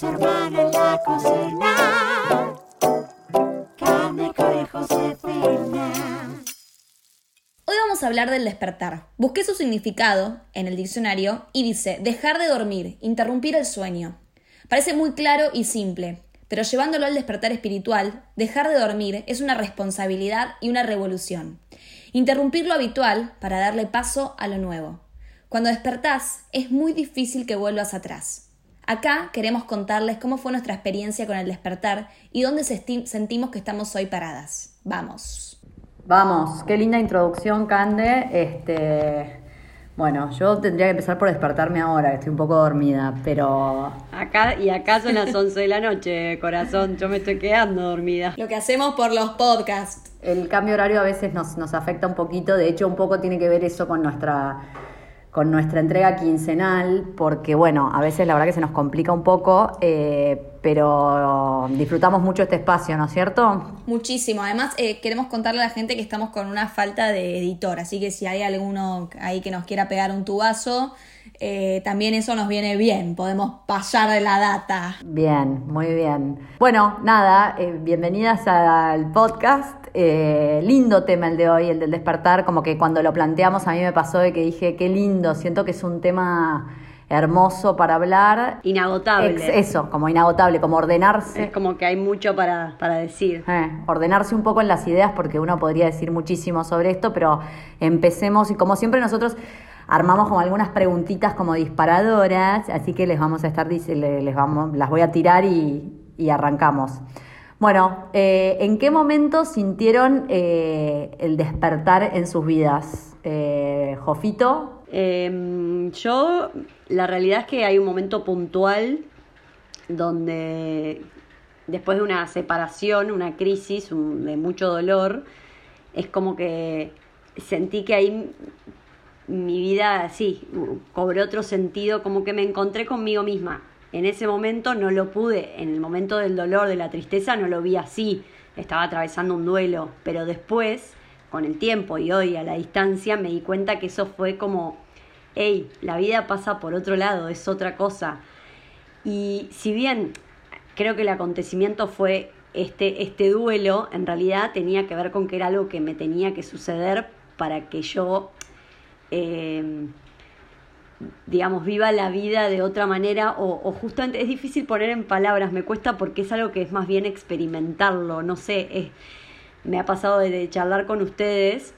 La cocina. Hoy vamos a hablar del despertar. Busqué su significado en el diccionario y dice dejar de dormir, interrumpir el sueño. Parece muy claro y simple, pero llevándolo al despertar espiritual, dejar de dormir es una responsabilidad y una revolución. Interrumpir lo habitual para darle paso a lo nuevo. Cuando despertás, es muy difícil que vuelvas atrás. Acá queremos contarles cómo fue nuestra experiencia con el despertar y dónde sentimos que estamos hoy paradas. Vamos. Vamos, qué linda introducción, Cande. Este, bueno, yo tendría que empezar por despertarme ahora, que estoy un poco dormida, pero... Acá, y acá son las 11 de la noche, corazón, yo me estoy quedando dormida. Lo que hacemos por los podcasts. El cambio horario a veces nos, nos afecta un poquito, de hecho un poco tiene que ver eso con nuestra con nuestra entrega quincenal, porque bueno, a veces la verdad que se nos complica un poco, eh, pero disfrutamos mucho este espacio, ¿no es cierto? Muchísimo. Además, eh, queremos contarle a la gente que estamos con una falta de editor, así que si hay alguno ahí que nos quiera pegar un tubazo, eh, también eso nos viene bien, podemos pasar de la data. Bien, muy bien. Bueno, nada, bienvenidas al podcast. Eh, lindo tema el de hoy, el del despertar, como que cuando lo planteamos a mí me pasó de que dije, qué lindo, siento que es un tema hermoso para hablar. Inagotable. eso, como inagotable, como ordenarse. Es como que hay mucho para, para decir. Eh, ordenarse un poco en las ideas, porque uno podría decir muchísimo sobre esto, pero empecemos y como siempre nosotros armamos como algunas preguntitas como disparadoras, así que les vamos a estar, les vamos, las voy a tirar y, y arrancamos. Bueno, eh, ¿en qué momento sintieron eh, el despertar en sus vidas? Eh, Jofito. Em, yo, la realidad es que hay un momento puntual donde después de una separación, una crisis de mucho dolor, es como que sentí que ahí mi vida, sí, cobró otro sentido, como que me encontré conmigo misma en ese momento no lo pude, en el momento del dolor, de la tristeza, no lo vi así, estaba atravesando un duelo, pero después, con el tiempo y hoy a la distancia, me di cuenta que eso fue como, hey, la vida pasa por otro lado, es otra cosa. Y si bien creo que el acontecimiento fue este, este duelo, en realidad tenía que ver con que era algo que me tenía que suceder para que yo... Eh, digamos, viva la vida de otra manera o, justamente es difícil poner en palabras, me cuesta porque es algo que es más bien experimentarlo, no sé, me ha pasado de, charlar con ustedes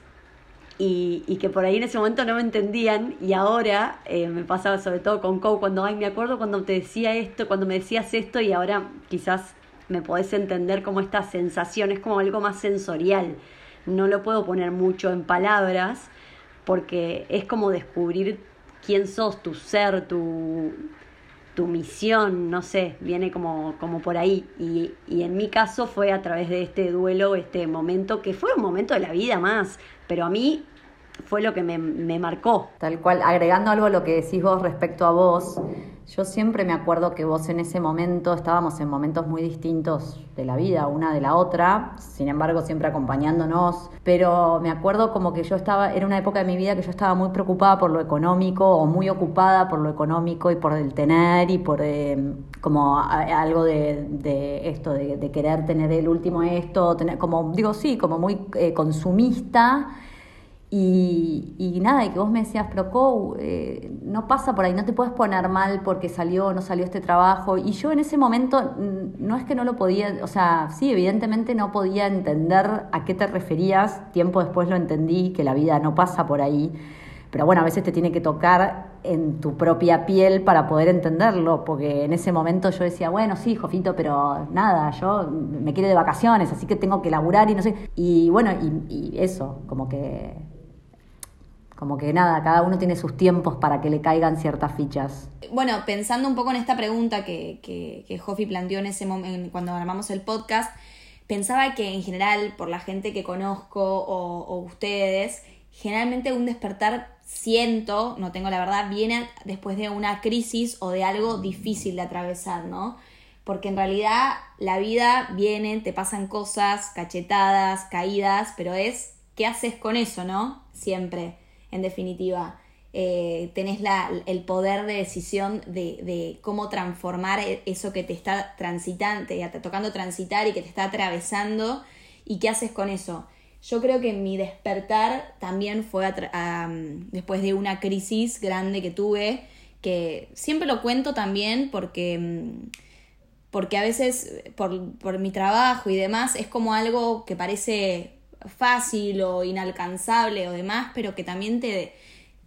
y, y, que por ahí en ese momento no me entendían y ahora eh, me pasaba sobre todo con Cow cuando, ay, me acuerdo cuando te decía esto, cuando me decías esto y ahora quizás me podés entender como esta sensación, es como algo más sensorial, no lo puedo poner mucho en palabras porque es como descubrir quién sos, tu ser, tu, tu misión, no sé, viene como, como por ahí. Y, y, en mi caso fue a través de este duelo, este momento, que fue un momento de la vida más, pero a mí fue lo que me, marcó. Tal cual, agregando algo a lo que decís vos respecto a vos, yo siempre me acuerdo que vos en ese momento estábamos en momentos muy distintos de la vida, una de la otra, sin embargo siempre acompañándonos, pero me acuerdo como que yo estaba, era una época de mi vida que yo estaba muy preocupada por lo económico o muy ocupada por lo económico y por el tener y por eh, como algo de, esto, de, querer tener el último esto, tener, como digo, sí, como muy eh, consumista y, y, nada, y que vos me decías, pero eh, no pasa por ahí, no te puedes poner mal porque salió o no salió este trabajo. Y yo en ese momento no es que no lo podía, o sea, sí, evidentemente no podía entender a qué te referías. Tiempo después lo entendí, que la vida no pasa por ahí. Pero bueno, a veces te tiene que tocar en tu propia piel para poder entenderlo, porque en ese momento yo decía, bueno, sí, Jofito, pero nada, yo me quiero de vacaciones, así que tengo que laburar y no sé. Y bueno, y eso, como que como que nada, cada uno tiene sus tiempos para que le caigan ciertas fichas. Bueno, pensando un poco en esta pregunta que, que, que Jofi planteó en ese momento, cuando armamos el podcast, pensaba que en general, por la gente que conozco o, o ustedes, generalmente un despertar siento, no tengo la verdad, viene después de una crisis o de algo difícil de atravesar, ¿no? Porque en realidad la vida viene, te pasan cosas, cachetadas, caídas, pero es qué haces con eso, ¿no? Siempre en definitiva. eh, tenés la, el poder de decisión de, de, cómo transformar e, eso que te está transitando, te tocando transitar y que te está atravesando y qué haces con eso. Yo creo que mi despertar también fue después de una crisis grande que tuve, que siempre lo cuento también porque, mm, porque a veces por, por mi trabajo y demás es como algo que parece fácil o inalcanzable o demás, pero que también te,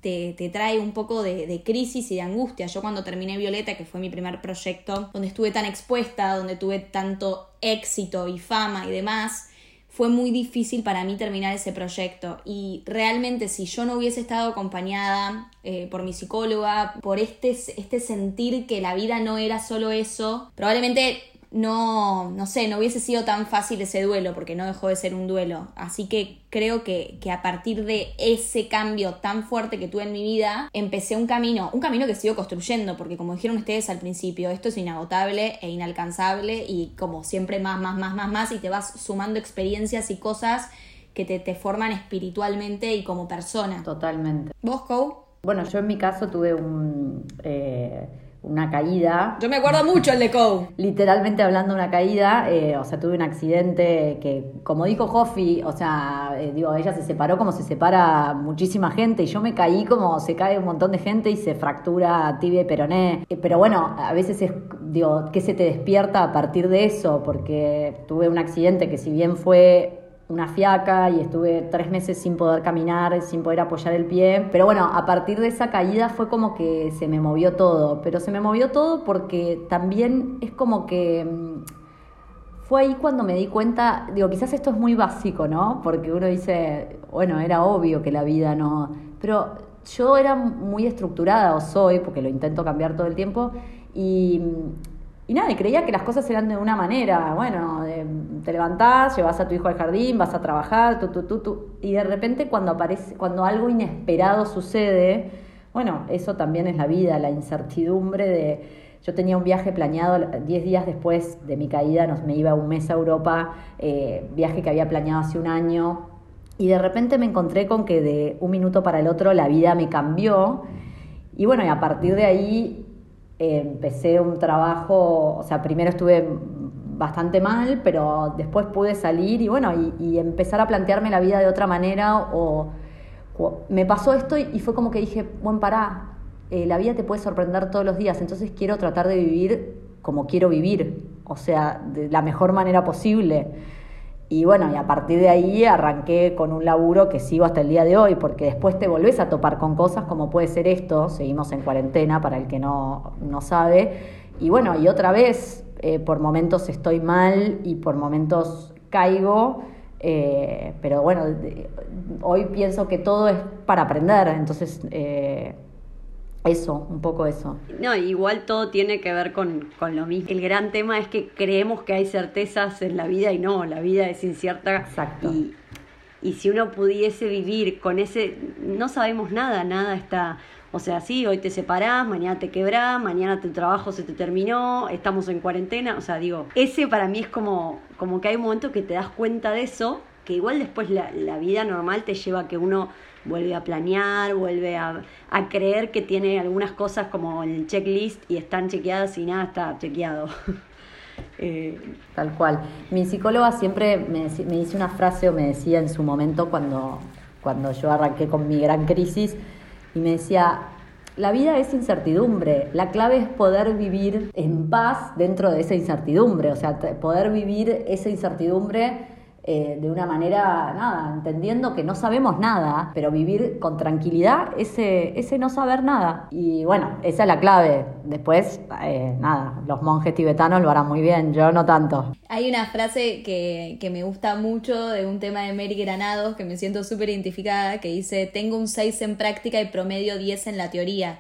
te, trae un poco de, crisis y de angustia. Yo cuando terminé Violeta, que fue mi primer proyecto, donde estuve tan expuesta, donde tuve tanto éxito y fama y demás, fue muy difícil para mí terminar ese proyecto. Y realmente si yo no hubiese estado acompañada eh, por mi psicóloga, por este, este sentir que la vida no era solo eso, probablemente no, no sé, no hubiese sido tan fácil ese duelo, porque no dejó de ser un duelo. Así que creo que, que, a partir de ese cambio tan fuerte que tuve en mi vida, empecé un camino, un camino que sigo construyendo, porque como dijeron ustedes al principio, esto es inagotable e inalcanzable y como siempre más, más, más, más, más, y te vas sumando experiencias y cosas que te, te forman espiritualmente y como persona. Totalmente. ¿Vos, Cole? Bueno, yo en mi caso tuve un... Eh una caída. Yo me acuerdo mucho el de Cow. Literalmente hablando una caída, eh, o sea, tuve un accidente que, como dijo Hoffi, o sea, eh, digo, ella se separó como se separa muchísima gente y yo me caí como se cae un montón de gente y se fractura tibia y peroné. Eh, pero bueno, a veces es, digo, ¿qué se te despierta a partir de eso? Porque tuve un accidente que si bien fue una fiaca y estuve tres meses sin poder caminar, sin poder apoyar el pie. Pero bueno, a partir de esa caída fue como que se me movió todo. Pero se me movió todo porque también es como que mm, fue ahí cuando me di cuenta, digo, quizás esto es muy básico, ¿no? Porque uno dice, bueno, era obvio que la vida no... Pero yo era muy estructurada, o soy, porque lo intento cambiar todo el tiempo, y y nada, y creía que las cosas eran de una manera, bueno, te levantás, llevas a tu hijo al jardín, vas a trabajar, tú, tú, tú, tú, y de repente cuando aparece, cuando algo inesperado sucede, bueno, eso también es la vida, la incertidumbre de, yo tenía un viaje planeado 10 días después de mi caída, nos, me iba un mes a Europa, eh, viaje que había planeado hace un año, y de repente me encontré con que de un minuto para el otro la vida me cambió, y bueno, y a partir de ahí empecé un trabajo, o sea, primero estuve bastante mal, pero después pude salir y bueno, y, empezar a plantearme la vida de otra manera o, me pasó esto y, fue como que dije, bueno, pará, eh, la vida te puede sorprender todos los días, entonces quiero tratar de vivir como quiero vivir, o sea, de la mejor manera posible. Y bueno, y a partir de ahí arranqué con un laburo que sigo hasta el día de hoy, porque después te volvés a topar con cosas como puede ser esto, seguimos en cuarentena para el que no, no sabe, y bueno, y otra vez, eh, por momentos estoy mal y por momentos caigo, eh, pero bueno, hoy pienso que todo es para aprender, entonces... Eh, eso, un poco eso. No, igual todo tiene que ver con, lo mismo. El gran tema es que creemos que hay certezas en la vida y no, la vida es incierta. Exacto. Y, y si uno pudiese vivir con ese, no sabemos nada, nada está, o sea, sí, hoy te separás, mañana te quebrás, mañana tu trabajo se te terminó, estamos en cuarentena, o sea, digo, ese para mí es como, como que hay un momento que te das cuenta de eso, que igual después la, la vida normal te lleva a que uno vuelve a planear, vuelve a, creer que tiene algunas cosas como el checklist y están chequeadas y nada está chequeado. Eh, Tal cual. Mi psicóloga siempre me, me dice una frase o me decía en su momento cuando, cuando yo arranqué con mi gran crisis y me decía, la vida es incertidumbre, la clave es poder vivir en paz dentro de esa incertidumbre, o sea, poder vivir esa incertidumbre eh, de una manera, nada, entendiendo que no sabemos nada, pero vivir con tranquilidad ese, ese no saber nada. Y bueno, esa es la clave. Después, eh, nada, los monjes tibetanos lo harán muy bien, yo no tanto. Hay una frase que, que me gusta mucho de un tema de Mary Granados, que me siento súper identificada, que dice, tengo un 6 en práctica y promedio 10 en la teoría.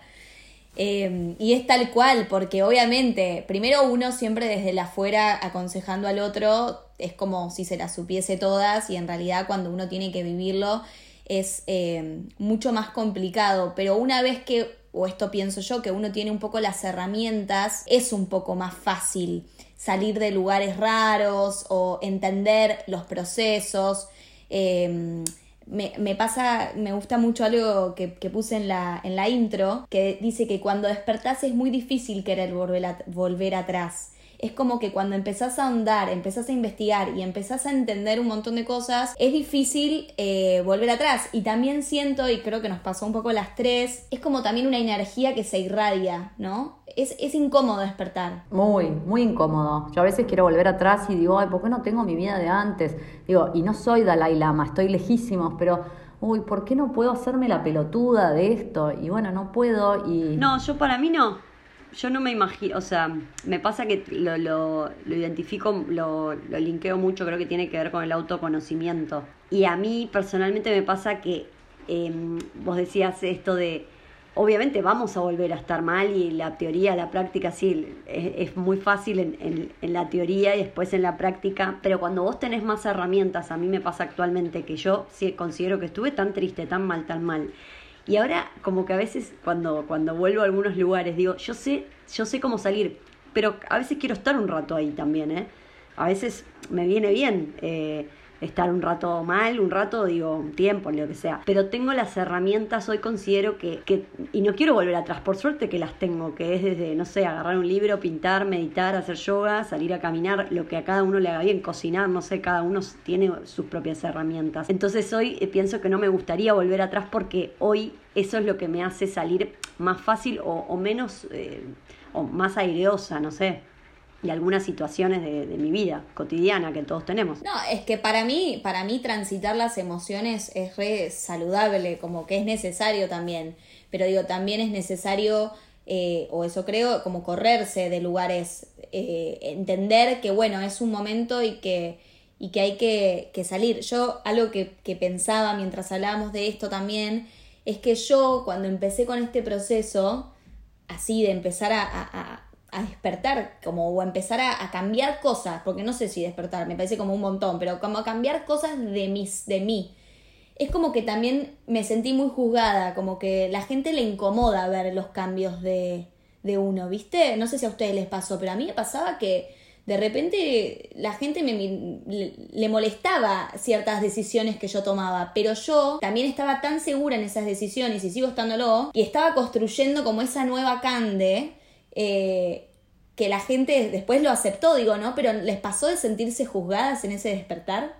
Eh, y es tal cual, porque obviamente, primero uno siempre desde la afuera aconsejando al otro, es como si se las supiese todas y en realidad cuando uno tiene que vivirlo es eh, mucho más complicado, pero una vez que, o esto pienso yo, que uno tiene un poco las herramientas, es un poco más fácil salir de lugares raros o entender los procesos. Eh, Me, me pasa, me gusta mucho algo que, que puse en la, en la intro, que dice que cuando despertás es muy difícil querer volver, a- volver atrás. Es como que cuando empezás a ahondar, empezás a investigar y empezás a entender un montón de cosas, es difícil eh, volver atrás. Y también siento, y creo que nos pasó un poco las tres, es como también una energía que se irradia, ¿no? Es, es incómodo despertar. Muy, muy incómodo. Yo a veces quiero volver atrás y digo, ay, ¿por qué no tengo mi vida de antes? Digo, y no soy Dalai Lama, estoy lejísimos, pero, uy, ¿por qué no puedo hacerme la pelotuda de esto? Y bueno, no puedo y... No, yo para mí no. Yo no me imagino, o sea, me pasa que lo, lo, lo identifico, lo, lo linkeo mucho, creo que tiene que ver con el autoconocimiento. Y a mí personalmente me pasa que eh, vos decías esto de, obviamente vamos a volver a estar mal y la teoría, la práctica, sí, es, es muy fácil en, en, en la teoría y después en la práctica, pero cuando vos tenés más herramientas, a mí me pasa actualmente que yo sí considero que estuve tan triste, tan mal, tan mal. Y ahora como que a veces cuando, cuando vuelvo a algunos lugares digo, yo sé, yo sé cómo salir, pero a veces quiero estar un rato ahí también, ¿eh? A veces me viene bien eh, estar un rato mal, un rato, digo, un tiempo, lo que sea. Pero tengo las herramientas, hoy considero que, que, y no quiero volver atrás, por suerte que las tengo, que es desde, no sé, agarrar un libro, pintar, meditar, hacer yoga, salir a caminar, lo que a cada uno le haga bien, cocinar, no sé, cada uno tiene sus propias herramientas. Entonces hoy eh, pienso que no me gustaría volver atrás porque hoy eso es lo que me hace salir más fácil o, o menos, eh, o más aireosa, no sé y algunas situaciones de, de, mi vida cotidiana que todos tenemos. No, es que para mí, para mí transitar las emociones es re saludable, como que es necesario también. Pero digo, también es necesario, eh, o eso creo, como correrse de lugares, eh, entender que bueno, es un momento y que, y que hay que, salir. Yo algo que, pensaba mientras hablábamos de esto también, es que yo cuando empecé con este proceso, así de empezar a, a despertar, como o empezar a, cambiar cosas, porque no sé si despertar, me parece como un montón, pero como a cambiar cosas de, mis, de mí. Es como que también me sentí muy juzgada, como que la gente le incomoda ver los cambios de, de uno, ¿viste? No sé si a ustedes les pasó, pero a mí me pasaba que de repente la gente me, le, le, molestaba ciertas decisiones que yo tomaba, pero yo también estaba tan segura en esas decisiones y sigo estándolo, y estaba construyendo como esa nueva Cande eh, que la gente después lo aceptó, digo, ¿no? Pero ¿les pasó de sentirse juzgadas en ese despertar?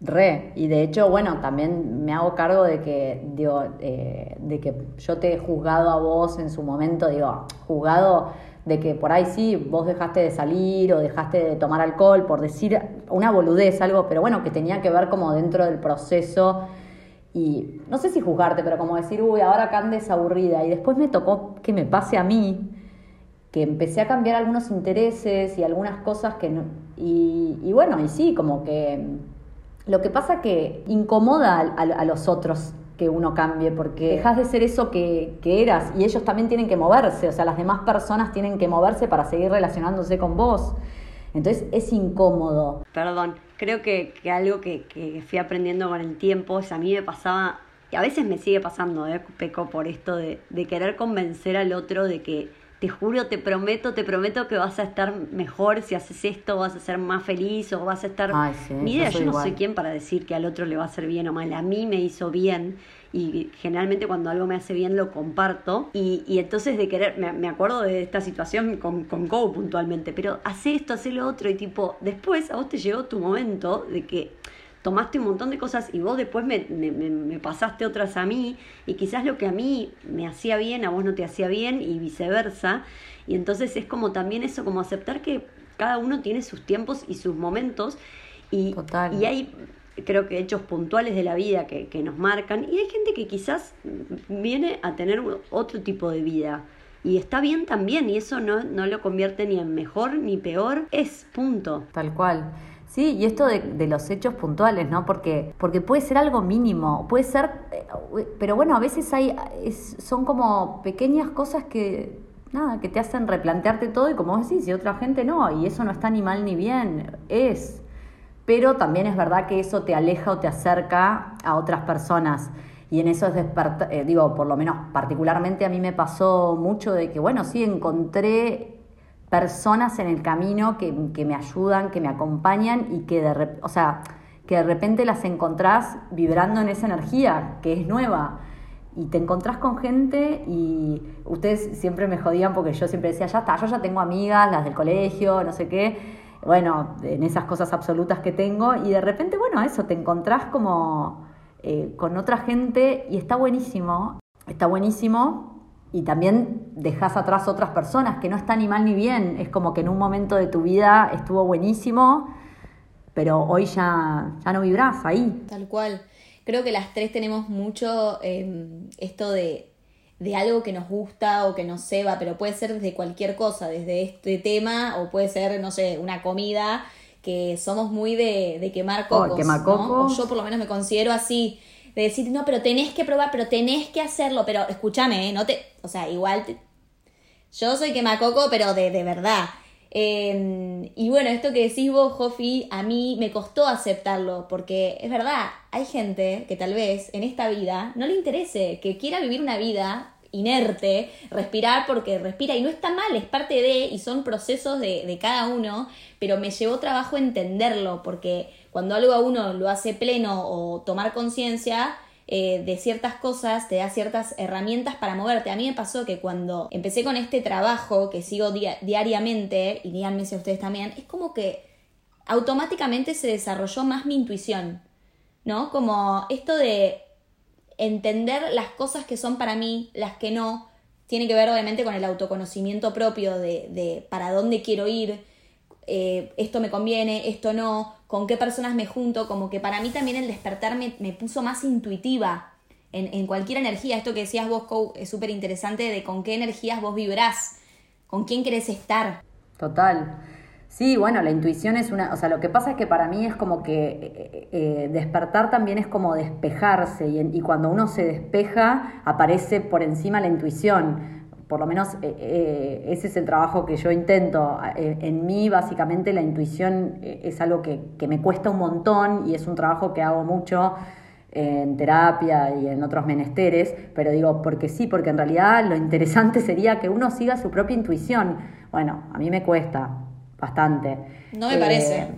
Re, y de hecho, bueno, también me hago cargo de que, digo, eh, de que yo te he juzgado a vos en su momento, digo, juzgado de que por ahí sí, vos dejaste de salir o dejaste de tomar alcohol, por decir una boludez, algo, pero bueno, que tenía que ver como dentro del proceso y no sé si juzgarte, pero como decir, uy, ahora Candes aburrida y después me tocó que me pase a mí, que empecé a cambiar algunos intereses y algunas cosas que no, y, y bueno, y sí, como que lo que pasa que incomoda a, a, a los otros que uno cambie, porque dejas de ser eso que, que, eras y ellos también tienen que moverse, o sea, las demás personas tienen que moverse para seguir relacionándose con vos. Entonces es incómodo. Perdón, creo que, que algo que, que, fui aprendiendo con el tiempo es a mí me pasaba, y a veces me sigue pasando, ¿eh? peco por esto de, de querer convencer al otro de que te juro, te prometo, te prometo que vas a estar mejor si haces esto, vas a ser más feliz o vas a estar... Ay, sí, Ni idea, yo, yo no igual. soy quien para decir que al otro le va a hacer bien o mal. A mí me hizo bien y generalmente cuando algo me hace bien lo comparto. Y, y entonces de querer, me, me, acuerdo de esta situación con, con Go puntualmente, pero hace esto, hace lo otro y tipo, después a vos te llegó tu momento de que tomaste un montón de cosas y vos después me, me, me, pasaste otras a mí y quizás lo que a mí me hacía bien a vos no te hacía bien y viceversa. Y entonces es como también eso como aceptar que cada uno tiene sus tiempos y sus momentos y, Total. y hay creo que hechos puntuales de la vida que, que nos marcan y hay gente que quizás viene a tener otro tipo de vida y está bien también y eso no, no lo convierte ni en mejor ni peor es punto. Tal cual Sí, y esto de, de, los hechos puntuales, ¿no? Porque, porque puede ser algo mínimo, puede ser, eh, pero bueno, a veces hay, es, son como pequeñas cosas que, nada, que te hacen replantearte todo y como vos decís, y otra gente no, y eso no está ni mal ni bien, es. Pero también es verdad que eso te aleja o te acerca a otras personas. Y en eso es despertar, eh, digo, por lo menos particularmente a mí me pasó mucho de que, bueno, sí, encontré personas en el camino que, que, me ayudan, que me acompañan y que de o sea, que de repente las encontrás vibrando en esa energía, que es nueva. Y te encontrás con gente y ustedes siempre me jodían porque yo siempre decía, ya está, yo ya tengo amigas, las del colegio, no sé qué, bueno, en esas cosas absolutas que tengo, y de repente, bueno, eso, te encontrás como eh, con otra gente y está buenísimo, está buenísimo, y también dejas atrás otras personas que no están ni mal ni bien, es como que en un momento de tu vida estuvo buenísimo, pero hoy ya, ya no vibrás ahí. Tal cual. Creo que las tres tenemos mucho em, esto de, de algo que nos gusta o que nos ceba, pero puede ser desde cualquier cosa, desde este tema o puede ser, no sé, una comida, que somos muy de, de quemar Oh, cocos. quemar ¿no? cocos. O yo por lo menos me considero así, de decir, no, pero tenés que probar, pero tenés que hacerlo, pero escúchame, ¿eh? no te, o sea, igual yo soy quemacoco, pero de, de verdad. Eh, y bueno, esto que decís vos, Jofi, a mí me costó aceptarlo, porque es verdad, hay gente que tal vez en esta vida no le interese, que quiera vivir una vida inerte, respirar porque respira y no está mal, es parte de, y son procesos de, de cada uno, pero me llevó trabajo entenderlo, porque cuando algo a uno lo hace pleno o tomar conciencia, eh, de ciertas cosas, te da ciertas herramientas para moverte. A mí me pasó que cuando empecé con este trabajo que sigo dia- diariamente, y díganme si a ustedes también, es como que automáticamente se desarrolló más mi intuición, ¿no? Como esto de entender las cosas que son para mí, las que no, tiene que ver obviamente con el autoconocimiento propio de, de para dónde quiero ir, eh, esto me conviene, esto no, con qué personas me junto, como que para mí también el despertar me, puso más intuitiva en, en cualquier energía. Esto que decías vos, Kou, es súper interesante de con qué energías vos vibrás, con quién querés estar. Total. Sí, bueno, la intuición es una, o sea, lo que pasa es que para mí es como que eh, eh, despertar también es como despejarse y, y cuando uno se despeja aparece por encima la intuición. Por lo menos eh, ese es el trabajo que yo intento. En mí básicamente la intuición es algo que, que me cuesta un montón y es un trabajo que hago mucho en terapia y en otros menesteres, pero digo, porque sí, porque en realidad lo interesante sería que uno siga su propia intuición. Bueno, a mí me cuesta bastante. No me Eh, parece.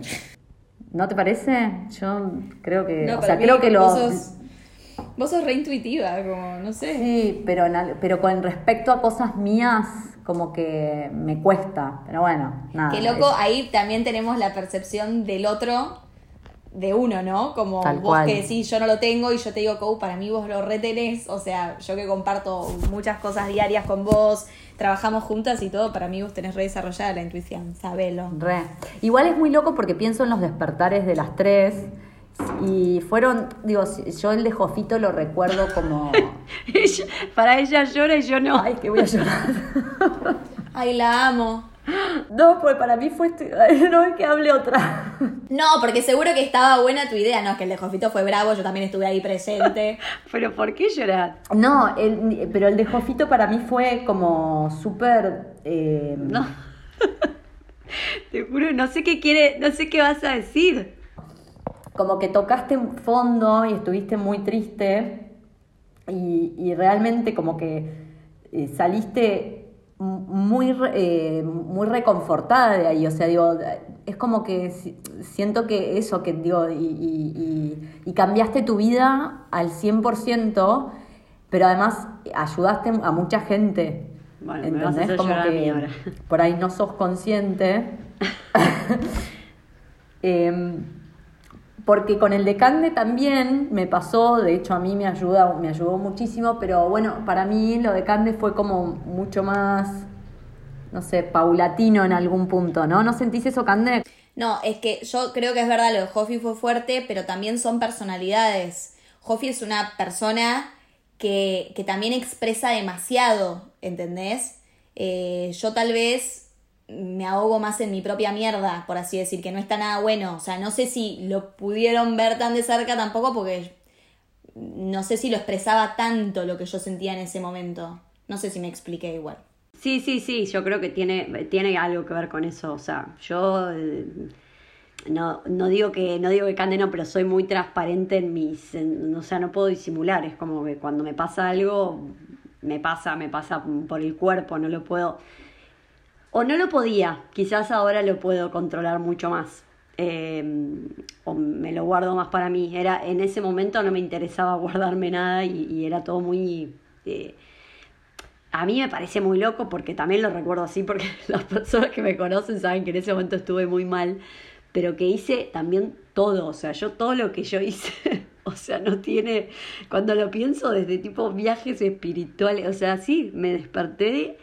¿No te parece? Yo creo que, No, o sea, creo que lo... vos sos, vos sos reintuitiva, como, no sé. Sí, pero, en pero con respecto a cosas mías, como que me cuesta. Pero bueno, nada. Qué loco, es- ahí también tenemos la percepción del otro, de uno, ¿no? Como Tal vos cual. que decís, yo no lo tengo y yo te digo, Kou, para mí vos lo retenés. O sea, yo que comparto muchas cosas diarias con vos, trabajamos juntas y todo, para mí vos tenés re desarrollada la intuición, sabelo. Re. Igual es muy loco porque pienso en los despertares de las tres y fueron, digo, yo el de Jofito lo recuerdo como... Para ella llora y yo no. Ay, que voy a llorar. Ay, la amo. No, pues para mí fue... este- No es que hable otra. No, porque seguro que estaba buena tu idea. No, es que el de Jofito fue bravo, yo también estuve ahí presente. Pero ¿por qué llorar? No, el- pero el de Jofito para mí fue como súper... eh, No. Te juro, no sé qué quiere, no sé qué vas a decir. como que tocaste fondo y estuviste muy triste y, y realmente como que eh, saliste muy, eh, muy reconfortada de ahí, o sea, digo, es como que si- siento que eso, que digo, y, y- y- y cambiaste tu vida al 100%, pero además ayudaste a mucha gente. Bueno, me vas Como que ahora. por ahí no sos consciente. Em, porque con el de Cande también me pasó, de hecho a mí me ayuda, me ayudó muchísimo, pero bueno, para mí lo de Cande fue como mucho más, no sé, paulatino en algún punto, ¿no? ¿No sentís eso, Cande? No, es que yo creo que es verdad, lo de Jofi fue fuerte, pero también son personalidades. Jofi es una persona que, que también expresa demasiado, ¿entendés? Eh, yo tal vez me ahogo más en mi propia mierda, por así decir, que no está nada bueno. O sea, no sé si lo pudieron ver tan de cerca tampoco porque no sé si lo expresaba tanto lo que yo sentía en ese momento. No sé si me expliqué igual. Sí, sí, sí, yo creo que tiene, tiene algo que ver con eso. O sea, yo eh, no, no digo que, no digo que cande no, pero soy muy transparente en mis, en- o sea, no puedo disimular. Es como que cuando me pasa algo, me pasa, me pasa por el cuerpo, no lo puedo. O no lo podía, quizás ahora lo puedo controlar mucho más. eh, o me lo guardo más para mí. Era, en ese momento no me interesaba guardarme nada y, y era todo muy... eh, a mí me parece muy loco porque también lo recuerdo así porque las personas que me conocen saben que en ese momento estuve muy mal, pero que hice también todo, o sea, yo todo lo que yo hice, o sea, no tiene, cuando lo pienso desde tipo viajes espirituales, o sea, sí, me desperté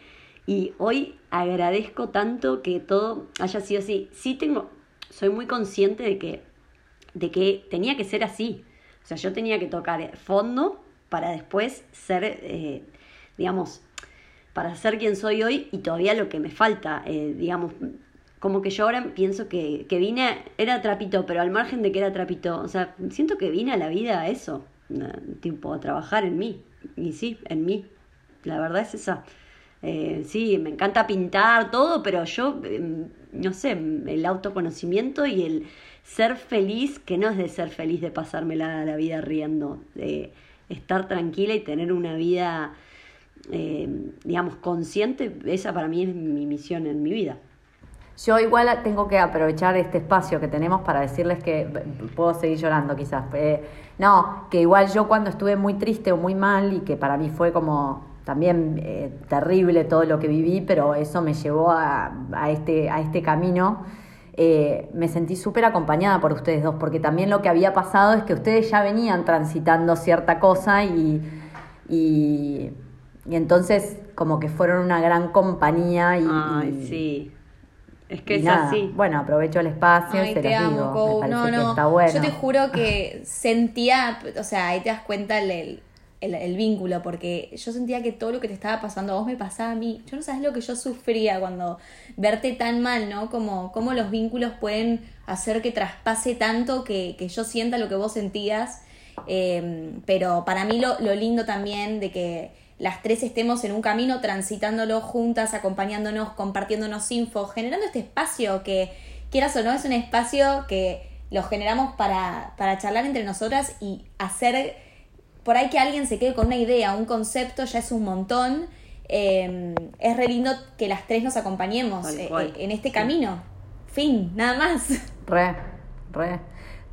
y hoy agradezco tanto que todo haya sido así. Sí tengo, soy muy consciente de que, de que tenía que ser así, o sea, yo tenía que tocar fondo para después ser, eh, digamos, para ser quien soy hoy y todavía lo que me falta, eh, digamos, como que yo ahora pienso que, que vine, era trapito, pero al margen de que era trapito, o sea, siento que vine a la vida a eso, eh, tipo, a trabajar en mí, y sí, en mí, la verdad es esa. Eh, sí, me encanta pintar todo, pero yo, eh, no sé, el autoconocimiento y el ser feliz, que no es de ser feliz de pasarme la, vida riendo, de estar tranquila y tener una vida eh, digamos, consciente, esa para mí es mi misión en mi vida. Yo igual tengo que aprovechar este espacio que tenemos para decirles que puedo seguir llorando quizás. Eh, no, que igual yo cuando estuve muy triste o muy mal y que para mí fue como también eh, terrible todo lo que viví, pero eso me llevó a, a este, a este camino. Eh, me sentí súper acompañada por ustedes dos, porque también lo que había pasado es que ustedes ya venían transitando cierta cosa y, y, y entonces como que fueron una gran compañía y, Ay, y- sí. Es que es nada, así. Bueno, aprovecho el espacio y se te los amo, digo. Me No, que no. está bueno. Yo te juro que sentía, o sea, ahí te das cuenta el, el, el- el vínculo, porque yo sentía que todo lo que te estaba pasando a vos me pasaba a mí. Yo no sabes lo que yo sufría cuando verte tan mal, ¿no? Como, los vínculos pueden hacer que traspase tanto que, que yo sienta lo que vos sentías. Eh, pero para mí lo, lo lindo también de que las tres estemos en un camino transitándolo juntas, acompañándonos, compartiéndonos info, generando este espacio que, quieras o no, es un espacio que lo generamos para, para charlar entre nosotras y hacer por ahí que alguien se quede con una idea, un concepto, ya es un montón. Eh, es re lindo que las tres nos acompañemos eh, eh, en este camino. Fin, nada más. Re, re.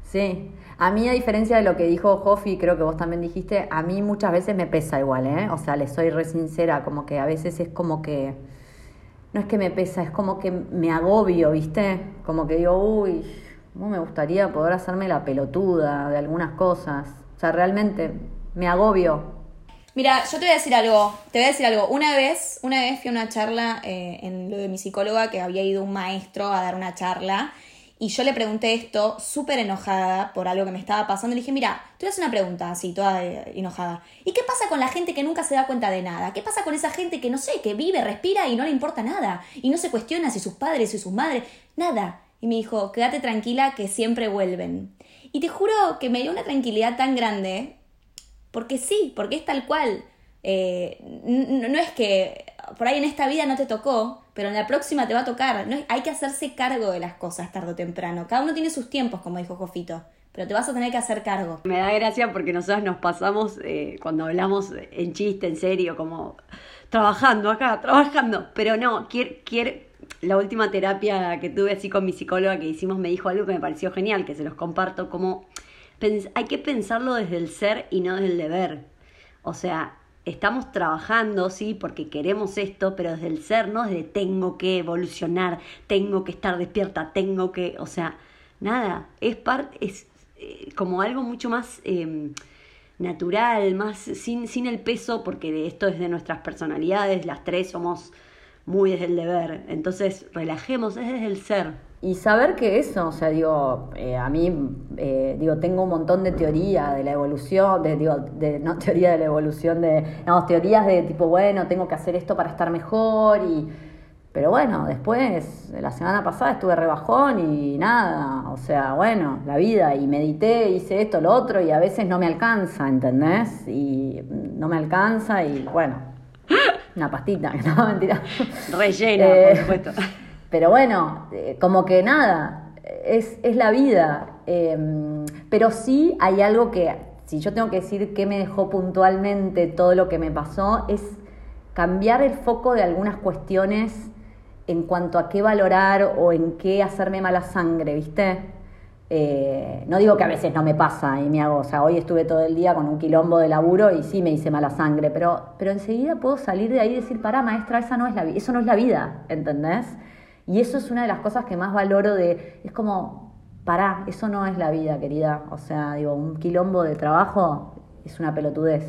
Sí. A mí, a diferencia de lo que dijo Jofi, creo que vos también dijiste, a mí muchas veces me pesa igual, ¿eh? O sea, le soy re sincera, como que a veces es como que. No es que me pesa, es como que me agobio, ¿viste? Como que digo, uy, no me gustaría poder hacerme la pelotuda de algunas cosas. O sea, realmente me agobio. Mira, yo te voy a decir algo, te voy a decir algo. Una vez, una vez fui a una charla eh, en lo de mi psicóloga que había ido un maestro a dar una charla y yo le pregunté esto súper enojada por algo que me estaba pasando. Le dije, mira, a hacer una pregunta así, toda eh, enojada. ¿Y qué pasa con la gente que nunca se da cuenta de nada? ¿Qué pasa con esa gente que no sé, que vive, respira y no le importa nada? Y no se cuestiona si sus padres, si sus madres, nada. Y me dijo, quédate tranquila que siempre vuelven. Y te juro que me dio una tranquilidad tan grande porque sí, porque es tal cual. Eh, no es que por ahí en esta vida no te tocó, pero en la próxima te va a tocar. No hay que hacerse cargo de las cosas tarde o temprano. Cada uno tiene sus tiempos, como dijo Jofito, pero te vas a tener que hacer cargo. Me da gracia porque nosotros nos pasamos eh, cuando hablamos en chiste, en serio, como trabajando acá, trabajando. Pero no, quiero, quiero, la última terapia que tuve así con mi psicóloga que hicimos me dijo algo que me pareció genial, que se los comparto, como hay que pensarlo desde el ser y no desde el deber. O sea, estamos trabajando, sí, porque queremos esto, pero desde el ser, no desde tengo que evolucionar, tengo que estar despierta, tengo que, o sea, nada, es parte, es eh, como algo mucho más eh, natural, más sin, sin el peso, porque esto es de nuestras personalidades, las tres somos muy desde el deber, entonces relajemos, es desde el ser. Y saber que eso, o sea, digo, eh, a mí, eh, digo, tengo un montón de teoría de la evolución, de, digo, de, no teoría de la evolución, de, no, teorías de tipo, bueno, tengo que hacer esto para estar mejor y, pero bueno, después, la semana pasada estuve rebajón y nada, o sea, bueno, la vida, y medité, hice esto, lo otro, y a veces no me alcanza, ¿entendés? Y no me alcanza y, bueno, una pastita, no, mentira. Rellena, Eh, por supuesto. Pero bueno, eh, como que nada, es, es la vida. Eh, pero sí hay algo que, si yo tengo que decir qué me dejó puntualmente todo lo que me pasó, es cambiar el foco de algunas cuestiones en cuanto a qué valorar o en qué hacerme mala sangre, ¿viste? Eh, no digo que a veces no me pasa y me hago, o sea, hoy estuve todo el día con un quilombo de laburo y sí me hice mala sangre, pero, pero enseguida puedo salir de ahí y decir, pará, maestra, esa no es la, eso no es la vida, ¿entendés? Y eso es una de las cosas que más valoro de, es como, pará, eso no es la vida, querida. O sea, digo, un quilombo de trabajo es una pelotudez.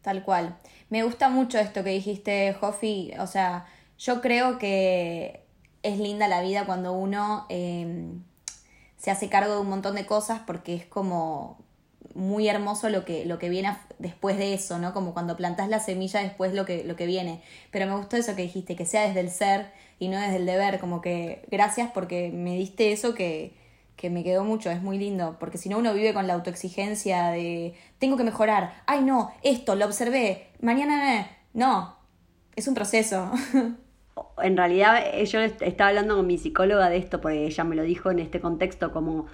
Tal cual. Me gusta mucho esto que dijiste, Jofi. O sea, yo creo que es linda la vida cuando uno eh, se hace cargo de un montón de cosas porque es como muy hermoso lo que, lo que viene después de eso, ¿no? Como cuando plantas la semilla después lo que, lo que viene. Pero me gustó eso que dijiste, que sea desde el ser y no desde el deber, como que gracias porque me diste eso que, que me quedó mucho, es muy lindo, porque si no uno vive con la autoexigencia de tengo que mejorar, ay no, esto lo observé, mañana no, es un proceso. En realidad eh, yo estaba hablando con mi psicóloga de esto, porque ella me lo dijo en este contexto, como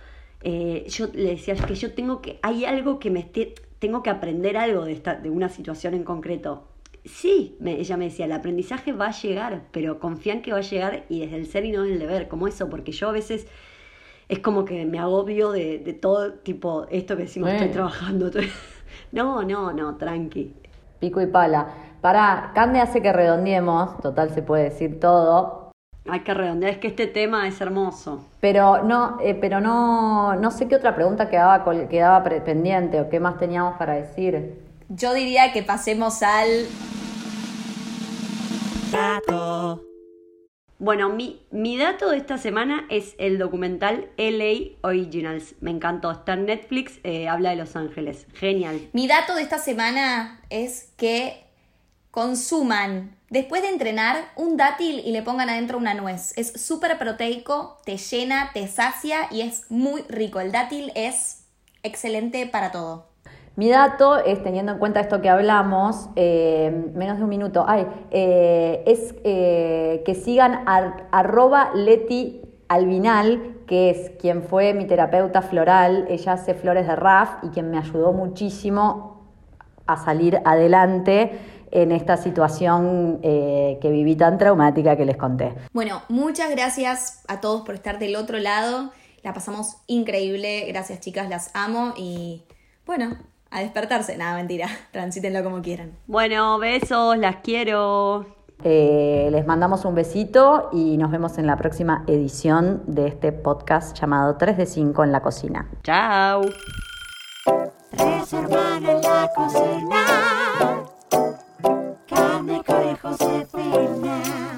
eh, yo le decía que yo tengo que, hay algo que me esté, tengo que aprender algo de, esta, de una situación en concreto. Sí, ella me decía, el aprendizaje va a llegar, pero confían que va a llegar y desde el ser y no desde el deber, como eso, porque yo a veces es como que me agobio de, todo tipo, esto que decimos, estoy trabajando. no, no, no, tranqui. Pico y pala. Para, Cande hace que redondeemos, total se puede decir todo. Hay que redondear, es que este tema es hermoso. Pero no, eh, pero no, no sé qué otra pregunta quedaba, quedaba pendiente o qué más teníamos para decir. Yo diría que pasemos al dato. Bueno, mi, mi dato de esta semana es el documental LA Originals. Me encantó. Está en Netflix, eh, habla de Los Ángeles. Genial. Mi dato de esta semana es que consuman después de entrenar un dátil y le pongan adentro una nuez. Es súper proteico, te llena, te sacia y es muy rico. El dátil es excelente para todo. Mi dato es, teniendo en cuenta esto que hablamos, eh, menos de un minuto, ay, eh, es eh, que sigan arroba Leti Albinal, que es quien fue mi terapeuta floral, ella hace flores de RAF y quien me ayudó muchísimo a salir adelante en esta situación que viví tan traumática que les conté. Bueno, muchas gracias a todos por estar del otro lado. La pasamos increíble. Gracias chicas, las amo y bueno, a despertarse. Nada, mentira. Transítenlo como quieran. Bueno, besos, las quiero. Eh, les mandamos un besito y nos vemos en la próxima edición de este podcast llamado 3 de 5 en la cocina. Chao. en la cocina me cae Josefina.